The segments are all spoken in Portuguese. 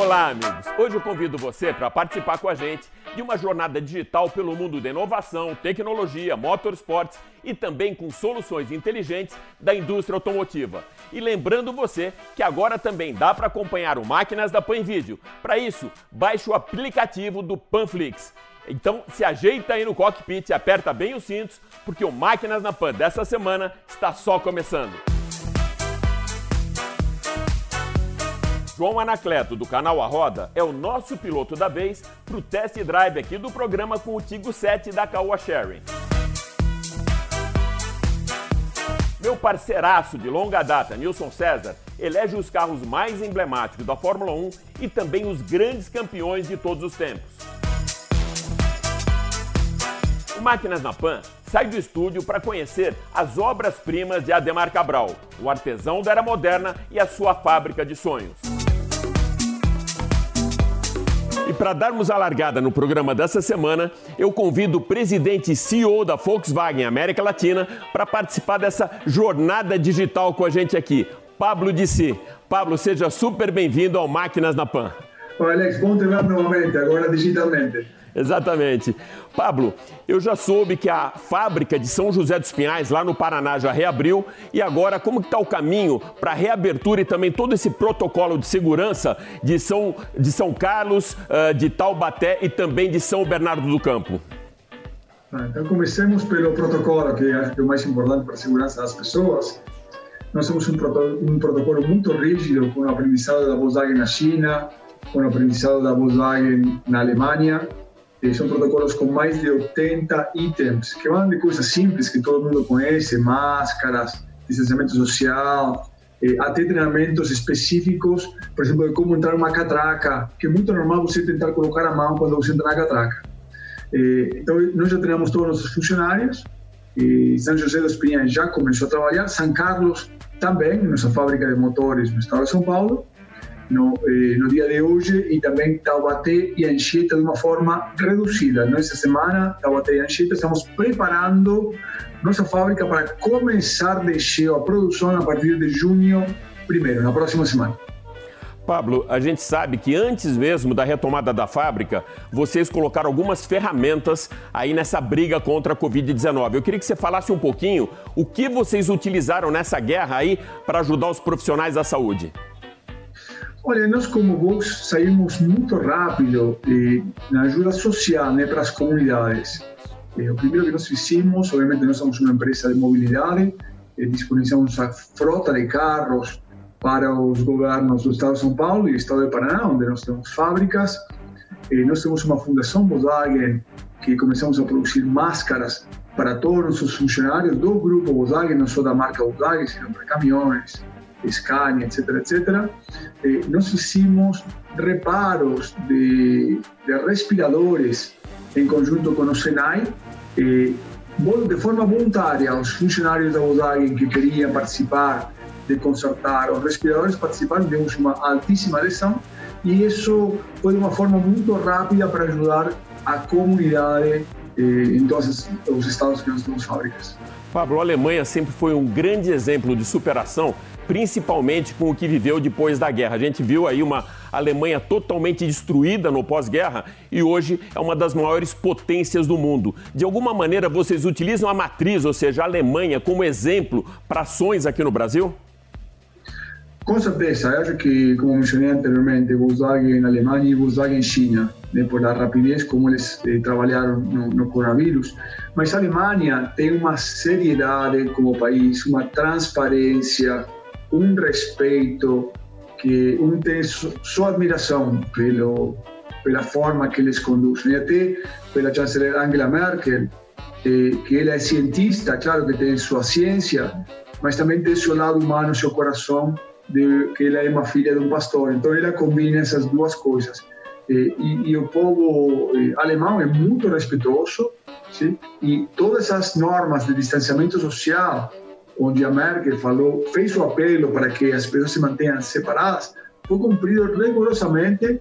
Olá, amigos! Hoje eu convido você para participar com a gente de uma jornada digital pelo mundo da inovação, tecnologia, motorsports e também com soluções inteligentes da indústria automotiva. E lembrando você que agora também dá para acompanhar o Máquinas da Pan vídeo. Para isso, baixe o aplicativo do Panflix. Então se ajeita aí no cockpit, aperta bem os cintos, porque o Máquinas na Pan dessa semana está só começando. João Anacleto, do canal A Roda, é o nosso piloto da vez para o test drive aqui do programa com o Tigo 7 da Caoa Sharing. Meu parceiraço de longa data, Nilson César, elege os carros mais emblemáticos da Fórmula 1 e também os grandes campeões de todos os tempos. O Máquinas na Pan sai do estúdio para conhecer as obras-primas de Ademar Cabral, o artesão da era moderna e a sua fábrica de sonhos. E para darmos a largada no programa dessa semana, eu convido o presidente e CEO da Volkswagen América Latina para participar dessa jornada digital com a gente aqui, Pablo Dissi. Pablo, seja super bem-vindo ao Máquinas na Pan. Alex, bom te ver novamente, agora digitalmente. Exatamente. Pablo, eu já soube que a fábrica de São José dos Pinhais, lá no Paraná, já reabriu. E agora, como está o caminho para a reabertura e também todo esse protocolo de segurança de São, de São Carlos, uh, de Taubaté e também de São Bernardo do Campo? Ah, então, comecemos pelo protocolo, que acho que é o mais importante para a segurança das pessoas. Nós temos um, um protocolo muito rígido com o aprendizado da Volkswagen na China, com o aprendizado da Volkswagen na Alemanha são protocolos com mais de 80 itens, que vão de coisas simples que todo mundo conhece, máscaras, distanciamento social, eh, até treinamentos específicos, por exemplo, de como entrar uma catraca, que é muito normal você tentar colocar a mão quando você entra na catraca. Eh, então, nós já treinamos todos os nossos funcionários, e São José dos Pinhais já começou a trabalhar, São Carlos também, nossa fábrica de motores no estado de São Paulo, no, eh, no dia de hoje e também Taubaté e Anchieta de uma forma reduzida. Nessa semana, Taubaté e Anchieta estamos preparando nossa fábrica para começar de cheio a produção a partir de junho, primeiro, na próxima semana. Pablo, a gente sabe que antes mesmo da retomada da fábrica, vocês colocaram algumas ferramentas aí nessa briga contra a Covid-19. Eu queria que você falasse um pouquinho o que vocês utilizaram nessa guerra aí para ajudar os profissionais da saúde. Olha, nós como Vox saímos muito rápido eh, na ajuda social né, para as comunidades. Eh, o primeiro que nós fizemos, obviamente nós somos uma empresa de mobilidade, eh, disponibilizamos a frota de carros para os governos do estado de São Paulo e do estado de Paraná, onde nós temos fábricas. Nós temos uma fundação Volkswagen que começamos a produzir máscaras para todos os funcionários do grupo Volkswagen, não só da marca Volkswagen, sino para caminhões, Scania, etc., etc., eh, nós fizemos reparos de, de, respiradores em conjunto com o Senai, eh, de forma voluntária, os funcionários da Volkswagen que queriam participar de consertar os respiradores participaram, tivemos uma altíssima adesão e isso foi de forma muito rápida para ajudar a comunidade eh, em todos os estados que nós temos fábricas. Pablo, a Alemanha sempre foi um grande exemplo de superação principalmente com o que viveu depois da guerra. A gente viu aí uma Alemanha totalmente destruída no pós-guerra e hoje é uma das maiores potências do mundo. De alguma maneira, vocês utilizam a matriz, ou seja, a Alemanha, como exemplo para ações aqui no Brasil? Com certeza, acho que, como mencionei anteriormente, Volkswagen Alemanha e Volkswagen China, né, a rapidez como eles eh, trabalharam no, no coronavírus. Mas a Alemanha tem uma seriedade como país, uma transparência, um respeito, que um tem sua admiração pelo, pela forma que eles conduzem. E até pela chanceler Angela Merkel, eh, que ele é cientista, claro que tem sua ciência, mas também tem seu lado humano, seu coração, de, que ele é uma filha de um pastor. Então ele combina essas duas coisas. E, e, o povo alemão é muito respeitoso, todas as normas de distanciamento social, onde a Merkel falou, fez o apelo para que as pessoas se mantenham separadas, foi cumprido rigorosamente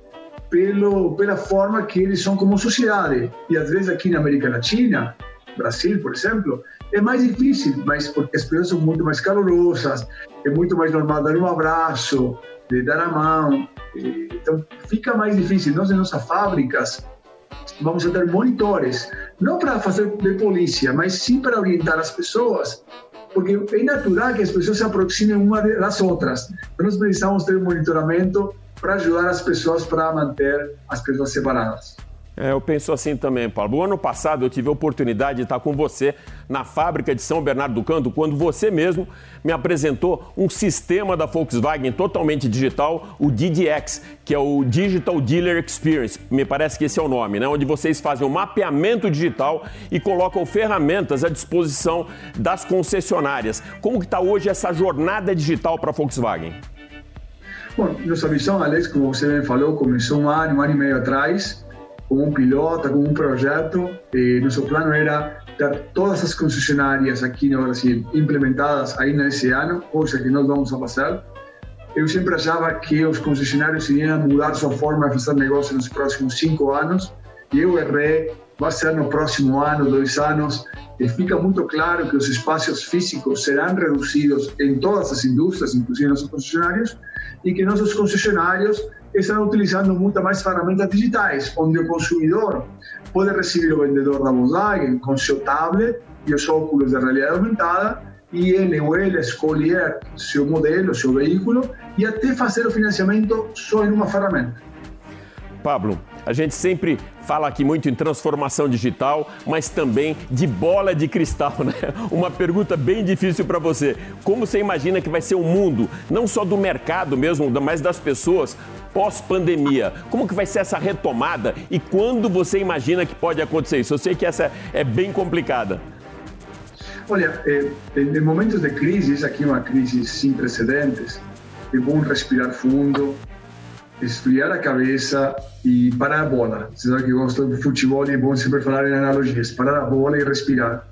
pelo, pela forma que eles são como sociedade. E às vezes aqui na América Latina, Brasil, por exemplo, é mais difícil, mas porque as pessoas são muito mais calorosas, é muito mais normal dar um abraço, dar a mão. Então fica mais difícil. Nós, em nossas fábricas, vamos ter monitores, não para fazer de polícia, mas sim para orientar as pessoas, porque é natural que as pessoas se aproximem uma das outras. Nós precisamos ter um monitoramento para ajudar as pessoas para manter as pessoas separadas. É, eu penso assim também, Paulo. O ano passado eu tive a oportunidade de estar com você na fábrica de São Bernardo do Campo, quando você mesmo me apresentou um sistema da Volkswagen totalmente digital, o DDX, que é o Digital Dealer Experience. Me parece que esse é o nome, né? Onde vocês fazem o um mapeamento digital e colocam ferramentas à disposição das concessionárias. Como que está hoje essa jornada digital para a Volkswagen? Bom, nossa visão, Alex, como você falou, começou um ano, um ano e meio atrás como um piloto, como um projeto. E nosso plano era ter todas as concessionárias aqui no Brasil implementadas ainda esse ano, coisa que nós vamos a fazer. Eu sempre achava que os concessionários iriam mudar sua forma de fazer negócio nos próximos cinco anos, e eu errei. Vai ser no próximo ano, dois anos, e fica muito claro que os espaços físicos serão reduzidos em todas as indústrias, inclusive nos concessionários, e que nossos concessionários estão utilizando muitas mais ferramentas digitais, onde o consumidor pode receber o vendedor da Volkswagen com seu tablet e os óculos de realidade aumentada e ele ou ela escolher seu modelo, seu veículo e até fazer o financiamento só em uma ferramenta. Pablo, a gente sempre fala aqui muito em transformação digital, mas também de bola de cristal, né? Uma pergunta bem difícil para você. Como você imagina que vai ser o mundo, não só do mercado mesmo, mas das pessoas pós-pandemia? Como que vai ser essa retomada e quando você imagina que pode acontecer isso? Eu sei que essa é bem complicada. Olha, eh, em momentos de crise, aqui é uma crise sem precedentes, é bom respirar fundo, esfriar a cabeça e parar a bola. Você sabe que eu gosto de futebol e é bom sempre falar em analogias. Parar a bola e respirar.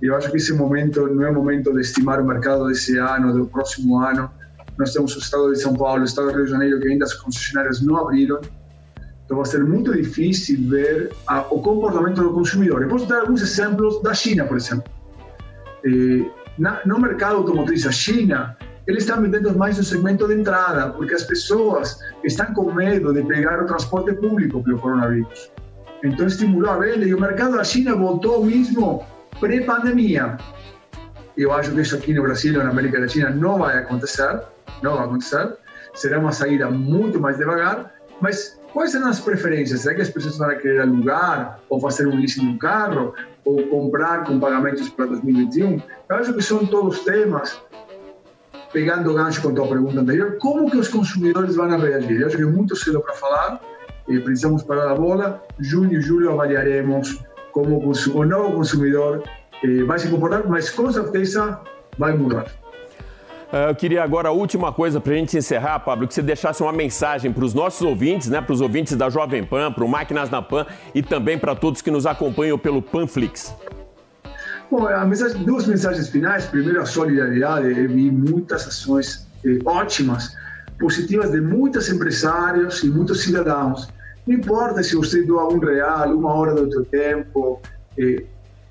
Eu acho que esse momento não é o momento de estimar o mercado desse ano, do próximo ano. Nós temos o estado de São Paulo, o estado do Rio de Janeiro, que ainda as concessionárias não abriram. Então vai ser muito difícil ver a, o comportamento do consumidor. Eu posso dar alguns exemplos da China, por exemplo. Eh, na, no mercado automotriz da China, eles estão vendendo mais no segmento de entrada, porque as pessoas estão com medo de pegar o transporte público pelo coronavírus. Então estimulou a venda e o mercado da China voltou ao mesmo pré-pandemia. Eu acho que isso aqui no Brasil ou na América Latina não vai acontecer, não vai acontecer. Será uma saída muito mais devagar, mas quais são as preferências? Será que as pessoas vão querer alugar ou fazer um leasing de um carro ou comprar com pagamentos para 2021? Eu acho que são todos temas pegando gancho com a tua pergunta anterior, como que os consumidores vão reagir? Eu acho que é muito cedo para falar, e precisamos parar a bola. Junho e julho avaliaremos como o novo consumidor eh, vai se comportar, mas com certeza vai mudar. Eh, eu queria agora a última coisa para a gente encerrar, Pablo, que você deixasse uma mensagem para os nossos ouvintes, né, para os ouvintes da Jovem Pan, para o Máquinas na Pan e também para todos que nos acompanham pelo Panflix. Bom, mensagem, duas mensagens finais. Primeiro, a solidariedade. Eu vi muitas ações eh, ótimas, positivas de muitos empresários e muitos cidadãos. Não importa se você doa um real, uma hora do seu tempo, eh,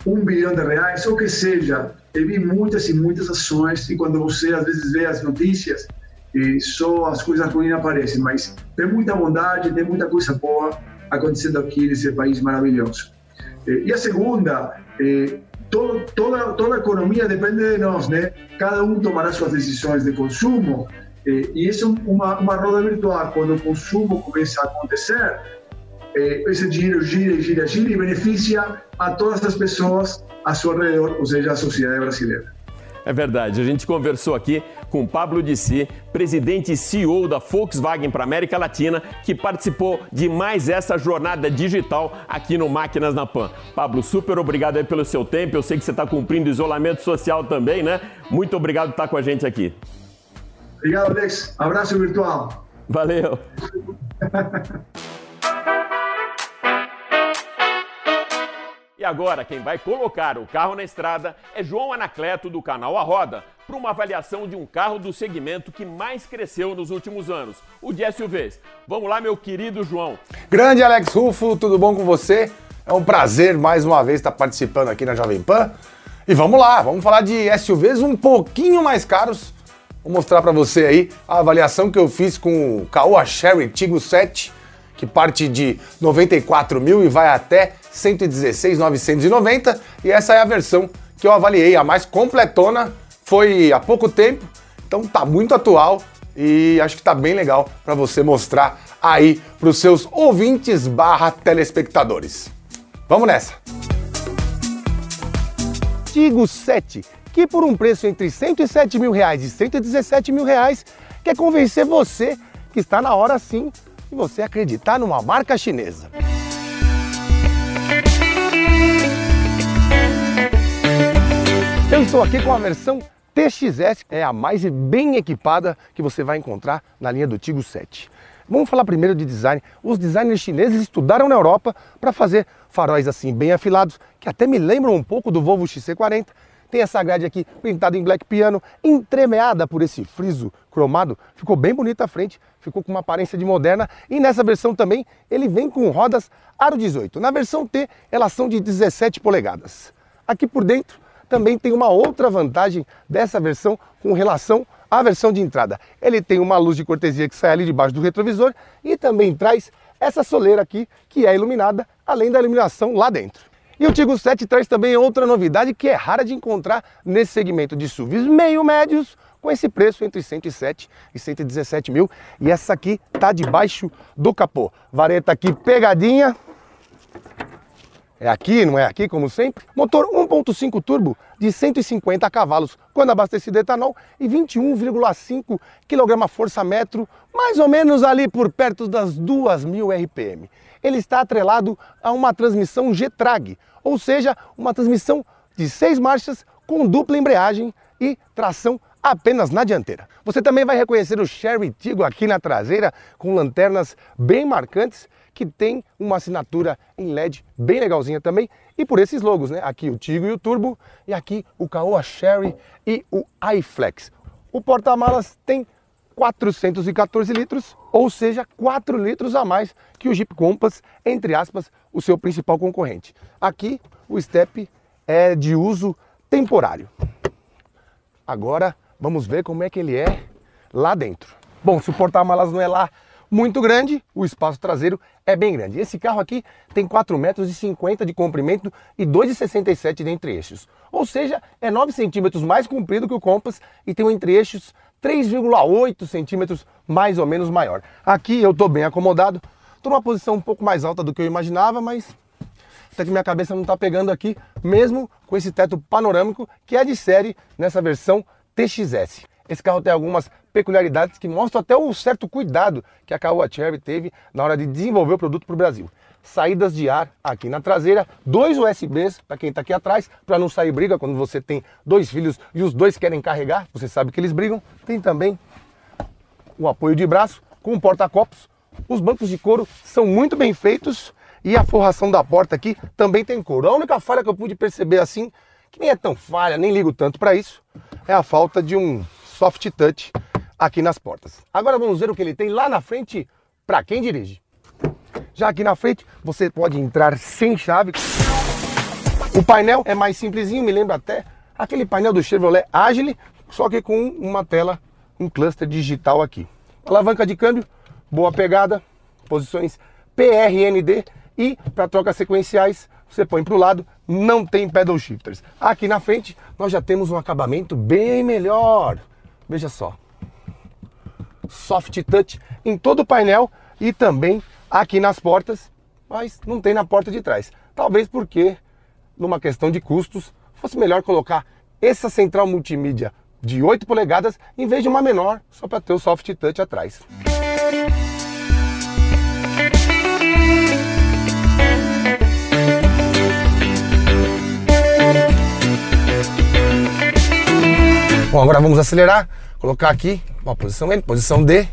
um bilhão de reais, ou que seja. Eu vi muitas e muitas ações e quando você às vezes vê as notícias, eh, só as coisas ruins aparecem, mas tem muita bondade, tem muita coisa boa acontecendo aqui nesse país maravilhoso. Eh, e a segunda, eh, todo, toda, toda a economia depende de nós, né? Cada um tomará suas decisões de consumo eh, e isso é uma, uma roda virtual. Quando o consumo começa a acontecer, eh, esse dinheiro gira, gira, gira e beneficia a todas as pessoas a seu redor, ou seja, a sociedade brasileira. É verdade. A gente conversou aqui com Pablo Dissi, presidente e CEO da Volkswagen para América Latina, que participou de mais essa jornada digital aqui no Máquinas na Pan. Pablo, super obrigado aí pelo seu tempo. Eu sei que você está cumprindo isolamento social também, né? Muito obrigado por estar com a gente aqui. Obrigado, Alex. Abraço virtual. Valeu. E agora, quem vai colocar o carro na estrada é João Anacleto, do canal A Roda, para uma avaliação de um carro do segmento que mais cresceu nos últimos anos, o de SUVs. Vamos lá, meu querido João. Grande Alex Rufo, tudo bom com você? É um prazer mais uma vez estar participando aqui na Jovem Pan. E vamos lá, vamos falar de SUVs um pouquinho mais caros. Vou mostrar para você aí a avaliação que eu fiz com o Caoa Sherry Tigo 7 que parte de 94 mil e vai até 116.990 e essa é a versão que eu avaliei, a mais completona, foi há pouco tempo, então tá muito atual e acho que tá bem legal para você mostrar aí para os seus ouvintes barra telespectadores. Vamos nessa! Tigo 7, que por um preço entre 107 mil reais e 117 mil reais, quer convencer você que está na hora sim e você acreditar numa marca chinesa. Eu estou aqui com a versão TXS, é a mais bem equipada que você vai encontrar na linha do Tigo 7. Vamos falar primeiro de design. Os designers chineses estudaram na Europa para fazer faróis assim bem afilados, que até me lembram um pouco do Volvo XC40 tem essa grade aqui pintada em black piano, entremeada por esse friso cromado. Ficou bem bonita a frente, ficou com uma aparência de moderna. E nessa versão também ele vem com rodas aro 18. Na versão T elas são de 17 polegadas. Aqui por dentro também tem uma outra vantagem dessa versão com relação à versão de entrada. Ele tem uma luz de cortesia que sai ali debaixo do retrovisor e também traz essa soleira aqui que é iluminada, além da iluminação lá dentro. E o Tigo 7 traz também outra novidade que é rara de encontrar nesse segmento de SUVs meio médios, com esse preço entre 107 e 117 mil. E essa aqui tá debaixo do capô. Vareta aqui pegadinha. É aqui, não é aqui, como sempre. Motor 1.5 turbo de 150 cavalos, quando abastecido etanol, e 21,5 kgfm, mais ou menos ali por perto das 2.000 RPM ele está atrelado a uma transmissão G-Trag, ou seja, uma transmissão de seis marchas com dupla embreagem e tração apenas na dianteira. Você também vai reconhecer o Sherry Tigo aqui na traseira com lanternas bem marcantes que tem uma assinatura em LED bem legalzinha também e por esses logos, né? Aqui o Tigo e o Turbo e aqui o Caoa Sherry e o iFlex. O porta-malas tem 414 litros, ou seja, 4 litros a mais que o Jeep Compass, entre aspas, o seu principal concorrente. Aqui o step é de uso temporário. Agora vamos ver como é que ele é lá dentro. Bom, se o porta-malas não é lá muito grande, o espaço traseiro é bem grande. Esse carro aqui tem 4,50 metros de comprimento e 2,67 de entre-eixos. Ou seja, é 9 centímetros mais comprido que o Compass e tem um entre-eixos 3,8 centímetros mais ou menos maior. Aqui eu estou bem acomodado, estou numa posição um pouco mais alta do que eu imaginava, mas até que minha cabeça não está pegando aqui, mesmo com esse teto panorâmico que é de série nessa versão TXS. Esse carro tem algumas peculiaridades que mostram até o certo cuidado que a Caoa Cherry teve na hora de desenvolver o produto para o Brasil saídas de ar aqui na traseira, dois USBs para quem está aqui atrás, para não sair briga quando você tem dois filhos e os dois querem carregar, você sabe que eles brigam. Tem também o apoio de braço com um porta-copos. Os bancos de couro são muito bem feitos e a forração da porta aqui também tem couro. A única falha que eu pude perceber assim, que nem é tão falha, nem ligo tanto para isso, é a falta de um soft touch aqui nas portas. Agora vamos ver o que ele tem lá na frente para quem dirige. Já aqui na frente você pode entrar sem chave. O painel é mais simplesinho, me lembra até aquele painel do Chevrolet Agile, só que com uma tela, um cluster digital aqui. Alavanca de câmbio, boa pegada, posições PRND e para trocas sequenciais você põe para o lado, não tem pedal shifters. Aqui na frente nós já temos um acabamento bem melhor. Veja só. Soft touch em todo o painel e também aqui nas portas, mas não tem na porta de trás. Talvez porque, numa questão de custos, fosse melhor colocar essa central multimídia de 8 polegadas em vez de uma menor, só para ter o soft touch atrás. Bom, agora vamos acelerar, colocar aqui uma posição N, posição D.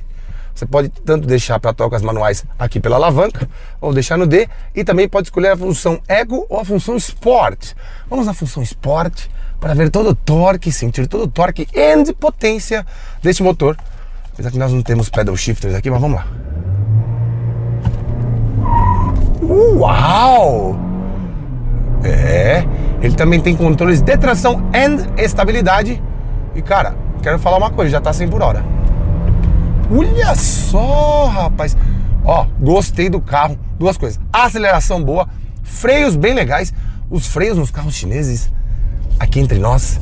Você pode tanto deixar para trocas manuais aqui pela alavanca, ou deixar no D, e também pode escolher a função Eco ou a função Sport. Vamos na função Sport para ver todo o torque, sentir todo o torque e potência deste motor. Apesar que nós não temos pedal shifters aqui, mas vamos lá. Uau! É, ele também tem controles de tração e estabilidade. E cara, quero falar uma coisa, já tá 100 por hora. Olha só, rapaz. Ó, gostei do carro. Duas coisas. Aceleração boa, freios bem legais. Os freios nos carros chineses, aqui entre nós,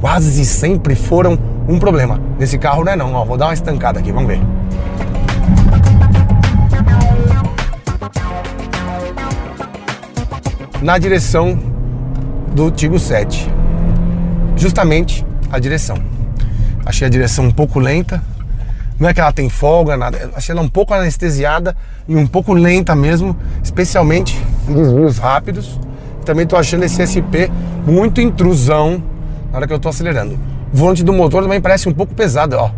quase sempre foram um problema. Nesse carro não é não, ó. Vou dar uma estancada aqui, vamos ver. Na direção do Tigo 7. Justamente a direção. Achei a direção um pouco lenta. Não é que ela tem folga, nada. Achei ela um pouco anestesiada e um pouco lenta mesmo, especialmente em desvios rápidos. Também estou achando esse SP muito intrusão na hora que eu estou acelerando. O volante do motor também parece um pouco pesado, ó.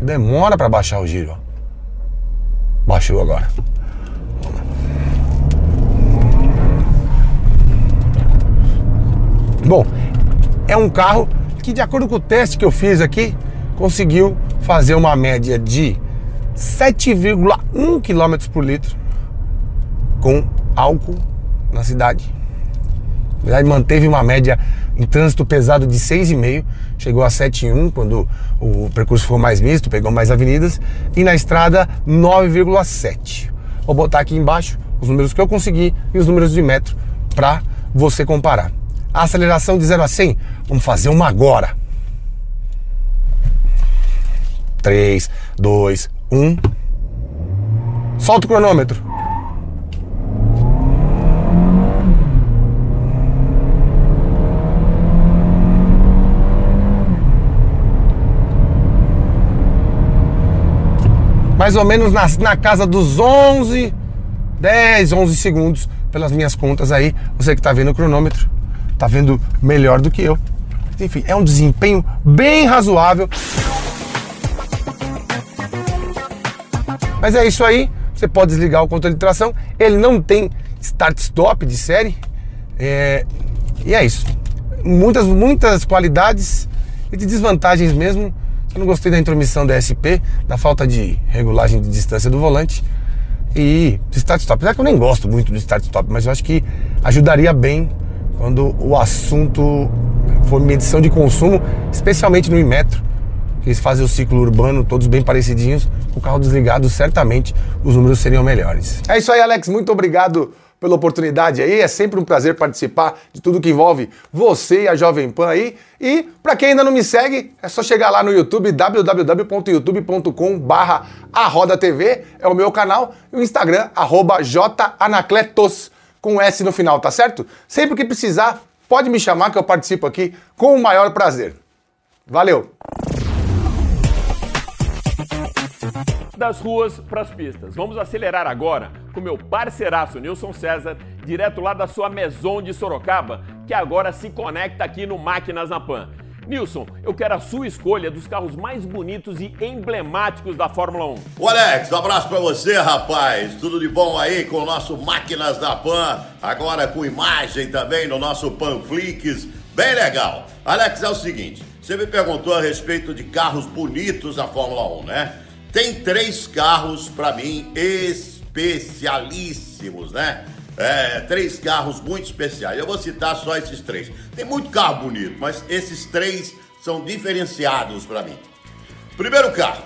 Demora para baixar o giro, ó. Baixou agora. Bom, é um carro que, de acordo com o teste que eu fiz aqui, conseguiu fazer uma média de 7,1 km por litro com álcool na cidade. Na verdade, manteve uma média em trânsito pesado de 6,5, chegou a 7,1 quando o percurso ficou mais misto, pegou mais avenidas, e na estrada 9,7. Vou botar aqui embaixo os números que eu consegui e os números de metro para você comparar. A aceleração de 0 a 100, vamos fazer uma agora. 3, 2, 1. Solta o cronômetro. Mais ou menos na, na casa dos 11, 10, 11 segundos, pelas minhas contas aí. Você que está vendo o cronômetro tá vendo melhor do que eu. Enfim, é um desempenho bem razoável. Mas é isso aí. Você pode desligar o controle de tração. Ele não tem start-stop de série. É... E é isso. Muitas, muitas qualidades e de desvantagens mesmo. Eu não gostei da intromissão da SP, da falta de regulagem de distância do volante e start-stop. Apesar que eu nem gosto muito do start-stop, mas eu acho que ajudaria bem quando o assunto for medição de consumo, especialmente no Inmetro, que eles fazem o ciclo urbano todos bem parecidinhos, com o carro desligado, certamente os números seriam melhores. É isso aí, Alex, muito obrigado pela oportunidade aí. É sempre um prazer participar de tudo que envolve você e a Jovem Pan aí. E para quem ainda não me segue, é só chegar lá no YouTube www.youtube.com/barra TV é o meu canal e o Instagram janacletos com S no final, tá certo? Sempre que precisar, pode me chamar que eu participo aqui com o maior prazer. Valeu! Das ruas para as pistas. Vamos acelerar agora com meu parceiraço Nilson César, direto lá da sua Maison de Sorocaba, que agora se conecta aqui no Máquinas na Pan. Nilson, eu quero a sua escolha dos carros mais bonitos e emblemáticos da Fórmula 1. O Alex, um abraço para você, rapaz. Tudo de bom aí com o nosso Máquinas da Pan, agora com imagem também no nosso Panflix. Bem legal. Alex, é o seguinte, você me perguntou a respeito de carros bonitos da Fórmula 1, né? Tem três carros para mim especialíssimos, né? É, três carros muito especiais. Eu vou citar só esses três. Tem muito carro bonito, mas esses três são diferenciados para mim. Primeiro carro,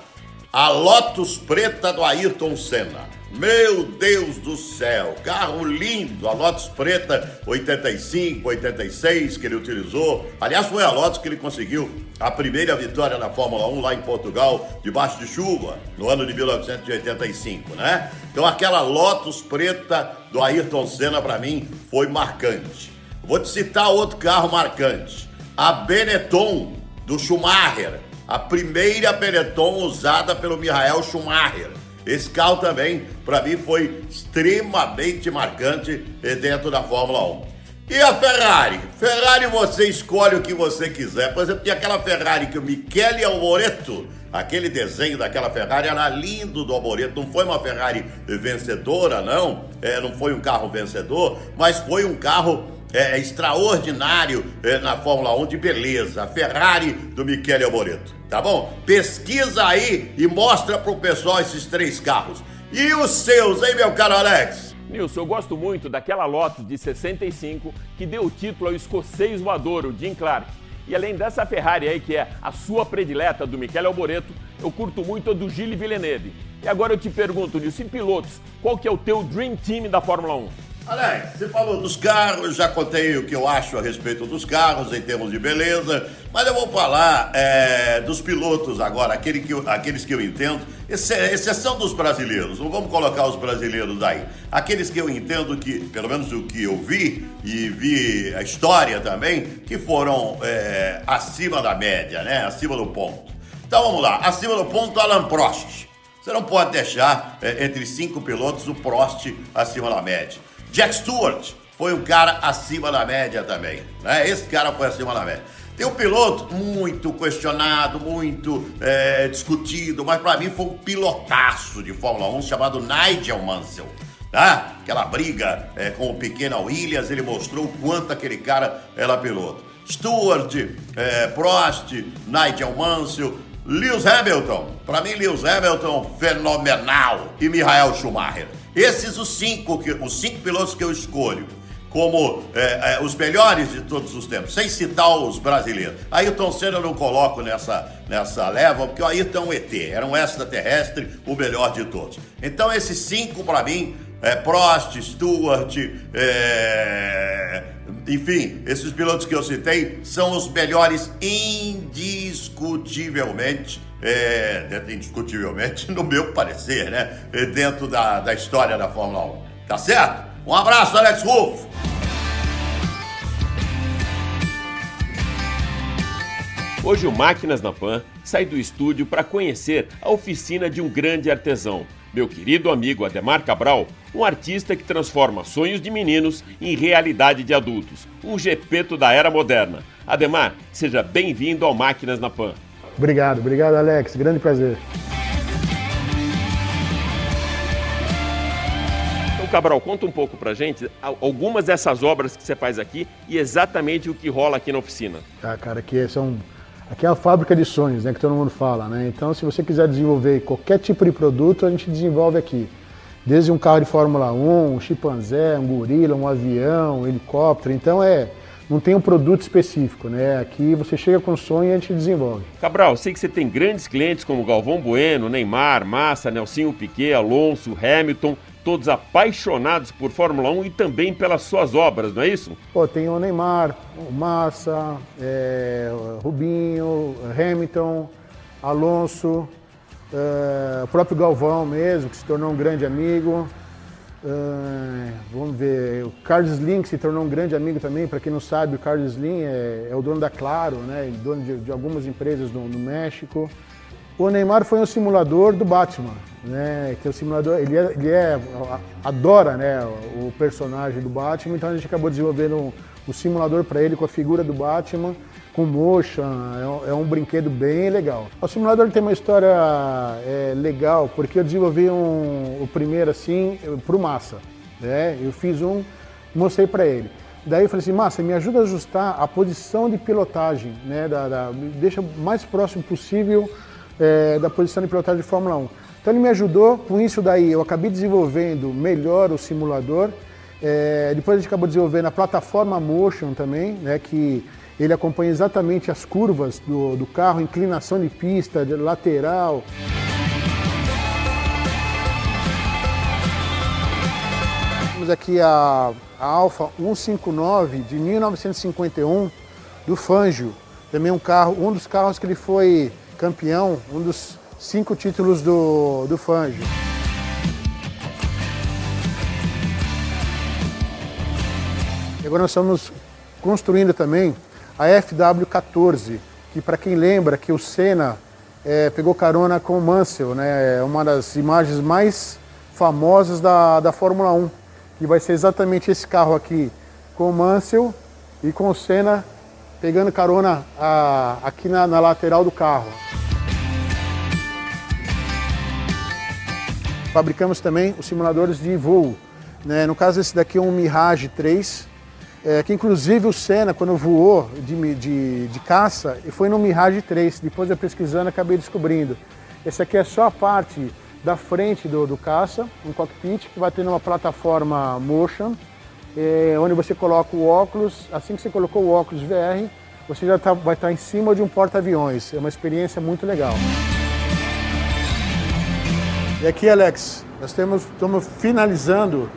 a Lotus preta do Ayrton Senna. Meu Deus do céu, carro lindo, a Lotus preta 85, 86 que ele utilizou. Aliás, foi a Lotus que ele conseguiu a primeira vitória na Fórmula 1 lá em Portugal, debaixo de chuva, no ano de 1985, né? Então aquela Lotus preta do Ayrton Senna para mim foi marcante. Vou te citar outro carro marcante. a Benetton do Schumacher, a primeira Benetton usada pelo Michael Schumacher. Esse carro também, para mim, foi extremamente marcante dentro da Fórmula 1. E a Ferrari? Ferrari você escolhe o que você quiser. Por exemplo, tem aquela Ferrari que o Michele Alboreto, aquele desenho daquela Ferrari era lindo do Alboreto. Não foi uma Ferrari vencedora, não. É, não foi um carro vencedor, mas foi um carro é, extraordinário é, na Fórmula 1 de beleza. A Ferrari do Michele Alboreto. Tá bom? Pesquisa aí e mostra pro pessoal esses três carros. E os seus, hein, meu caro Alex? Nilson, eu gosto muito daquela Lotus de 65 que deu o título ao escocês voador, o Jim Clark. E além dessa Ferrari aí, que é a sua predileta do Michele Alboreto, eu curto muito a do Gilles Villeneuve. E agora eu te pergunto, Nilson, pilotos, qual que é o teu Dream Team da Fórmula 1? Alex, você falou dos carros, já contei o que eu acho a respeito dos carros em termos de beleza, mas eu vou falar é, dos pilotos agora, aquele que aqueles que eu entendo, exceção dos brasileiros, não vamos colocar os brasileiros aí, aqueles que eu entendo que, pelo menos o que eu vi e vi a história também, que foram é, acima da média, né, acima do ponto. Então vamos lá, acima do ponto, Alan Prost. Você não pode deixar é, entre cinco pilotos o Prost acima da média. Jack Stewart foi um cara acima da média também, né? Esse cara foi acima da média. Tem um piloto muito questionado, muito é, discutido, mas para mim foi um pilotaço de Fórmula 1 chamado Nigel Mansell. Tá? Aquela briga é, com o pequeno Williams, ele mostrou o quanto aquele cara era piloto. Stewart, é, Prost, Nigel Mansell, Lewis Hamilton. Para mim, Lewis Hamilton, fenomenal. E Michael Schumacher. Esses os cinco, os cinco pilotos que eu escolho como é, é, os melhores de todos os tempos, sem citar os brasileiros. Ayrton Senna eu não coloco nessa, nessa leva, porque o Ayrton é um ET, era um extraterrestre, o melhor de todos. Então esses cinco para mim, é, Prost, Stewart, é, enfim, esses pilotos que eu citei são os melhores indiscutivelmente é, indiscutivelmente, no meu parecer, né? Dentro da, da história da Fórmula 1. Tá certo? Um abraço, Alex Rufo! Hoje o Máquinas na Pan sai do estúdio para conhecer a oficina de um grande artesão, meu querido amigo Ademar Cabral, um artista que transforma sonhos de meninos em realidade de adultos, um gepeto da era moderna. Ademar, seja bem-vindo ao Máquinas na Pan. Obrigado, obrigado Alex, grande prazer. Então, Cabral, conta um pouco pra gente algumas dessas obras que você faz aqui e exatamente o que rola aqui na oficina. Ah, cara, aqui são Aqui é a fábrica de sonhos, né, que todo mundo fala, né? Então, se você quiser desenvolver qualquer tipo de produto, a gente desenvolve aqui. Desde um carro de Fórmula 1, um chimpanzé, um gorila, um avião, um helicóptero. Então, é não tem um produto específico, né? Aqui você chega com o sonho e a gente desenvolve. Cabral, sei que você tem grandes clientes como Galvão Bueno, Neymar, Massa, Nelsinho Piquet, Alonso, Hamilton, todos apaixonados por Fórmula 1 e também pelas suas obras, não é isso? Pô, tem o Neymar, o Massa, é, Rubinho, Hamilton, Alonso, é, o próprio Galvão mesmo, que se tornou um grande amigo. Uh, vamos ver, o Carlos Slim, que se tornou um grande amigo também, para quem não sabe, o Carlos Slim é, é, o dono da Claro, né, dono de, de algumas empresas no, no, México. O Neymar foi um simulador do Batman, né, que é o simulador, ele, é, ele é, adora né, o personagem do Batman, então a gente acabou desenvolvendo um, um simulador para ele com a figura do Batman, com motion, é um, é um, brinquedo bem legal. O simulador tem uma história é, legal, porque eu desenvolvi um, o primeiro assim para o Massa. Né? Eu fiz um, mostrei para ele. Daí eu falei assim, Massa, me ajuda a ajustar a posição de pilotagem, né? Da, da, deixa mais próximo possível é, da posição de pilotagem de Fórmula 1. Então ele me ajudou, com isso daí eu acabei desenvolvendo melhor o simulador. É, depois a gente acabou desenvolvendo a plataforma Motion também, né? Que ele acompanha exatamente as curvas do, do carro, inclinação de pista, de lateral. Temos aqui a, a Alfa 159 de 1951 do Fangio. Também um carro, um dos carros que ele foi campeão, um dos cinco títulos do, do Fangio. Agora nós estamos construindo também a FW14, que para quem lembra que o Senna é, pegou carona com o Mansell, né? É uma das imagens mais famosas da, da Fórmula 1, que vai ser exatamente esse carro aqui com o Mansell e com o Senna pegando carona a, aqui na, na lateral do carro. Fabricamos também os simuladores de voo. Né? No caso, esse daqui é um Mirage 3, é, que inclusive o Senna, quando voou de, de, de caça, foi no Mirage 3. Depois eu pesquisando, acabei descobrindo. Esse aqui é só a parte da frente do, do caça, um cockpit que vai ter uma plataforma motion, é, onde você coloca o óculos, assim que você colocou o óculos VR, você já tá, vai estar tá em cima de um porta-aviões. É uma experiência muito legal. E aqui, Alex, nós temos, estamos finalizando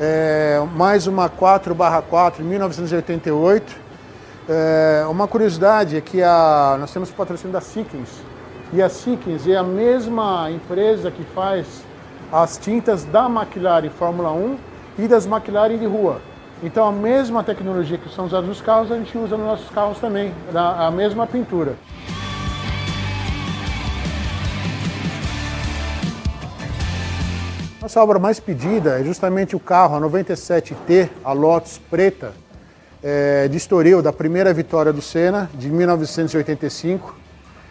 é, mais uma 4/4 1988. É, uma curiosidade é que a, nós temos o patrocínio da Seekins. E a Seekins é a mesma empresa que faz as tintas da McLaren Fórmula 1 e das McLaren de rua. Então a mesma tecnologia que são usadas nos carros, a gente usa nos nossos carros também, a mesma pintura. Nossa obra mais pedida é justamente o carro, a 97T, a Lotus preta, é, de Estoril, da primeira vitória do Senna, de 1985,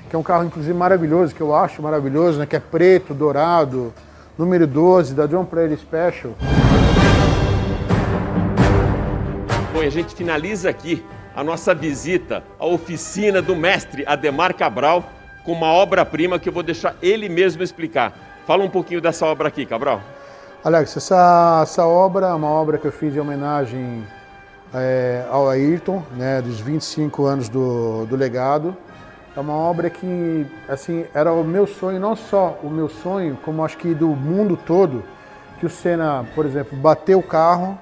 que é um carro, inclusive, maravilhoso, que eu acho maravilhoso, né, que é preto, dourado, número 12, da John Player Special. A gente finaliza aqui a nossa visita à oficina do mestre Ademar Cabral, com uma obra-prima que eu vou deixar ele mesmo explicar. Fala um pouquinho dessa obra aqui, Cabral. Alex, essa, essa obra é uma obra que eu fiz em homenagem é, ao Ayrton, né, dos 25 anos do, do legado. É uma obra que, assim, era o meu sonho, não só o meu sonho, como acho que do mundo todo, que o Senna, por exemplo, bateu o carro,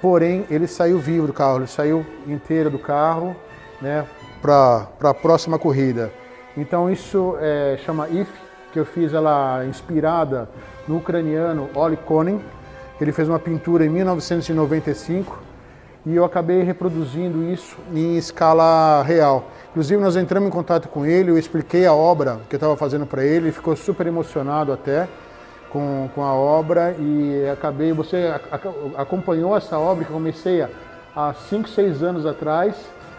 porém ele saiu vivo do carro, ele saiu inteiro do carro, né, para a próxima corrida. Então isso é, chama IF, que eu fiz ela inspirada no ucraniano Oli Konin. Ele fez uma pintura em 1995 e eu acabei reproduzindo isso em escala real. Inclusive nós entramos em contato com ele, eu expliquei a obra que eu estava fazendo para ele, ele ficou super emocionado até com, com a obra e acabei, você acompanhou essa obra que eu comecei há 5, 6 anos atrás,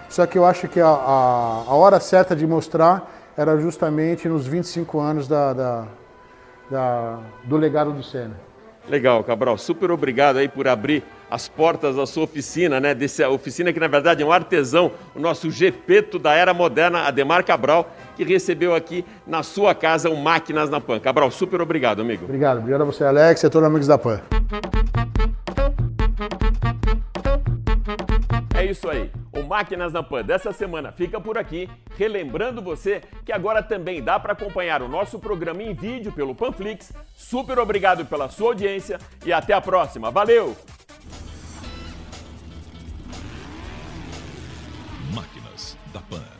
só que eu acho que a, a, a hora certa de mostrar era justamente nos 25 anos da, da, da, do legado do Senna. Legal, Cabral. Super obrigado aí por abrir as portas da sua oficina, né? Dessa oficina que na verdade é um artesão, o nosso Gepeto da era moderna, Ademar Cabral, que recebeu aqui na sua casa o Máquinas na Pan. Cabral, super obrigado, amigo. Obrigado, obrigado a você, Alex, e a todos os amigos da Pan. É isso aí. O Máquinas na Pan dessa semana fica por aqui, relembrando você que agora também dá para acompanhar o nosso programa em vídeo pelo Panflix. Super obrigado pela sua audiência e até a próxima. Valeu! Máquinas da Pan.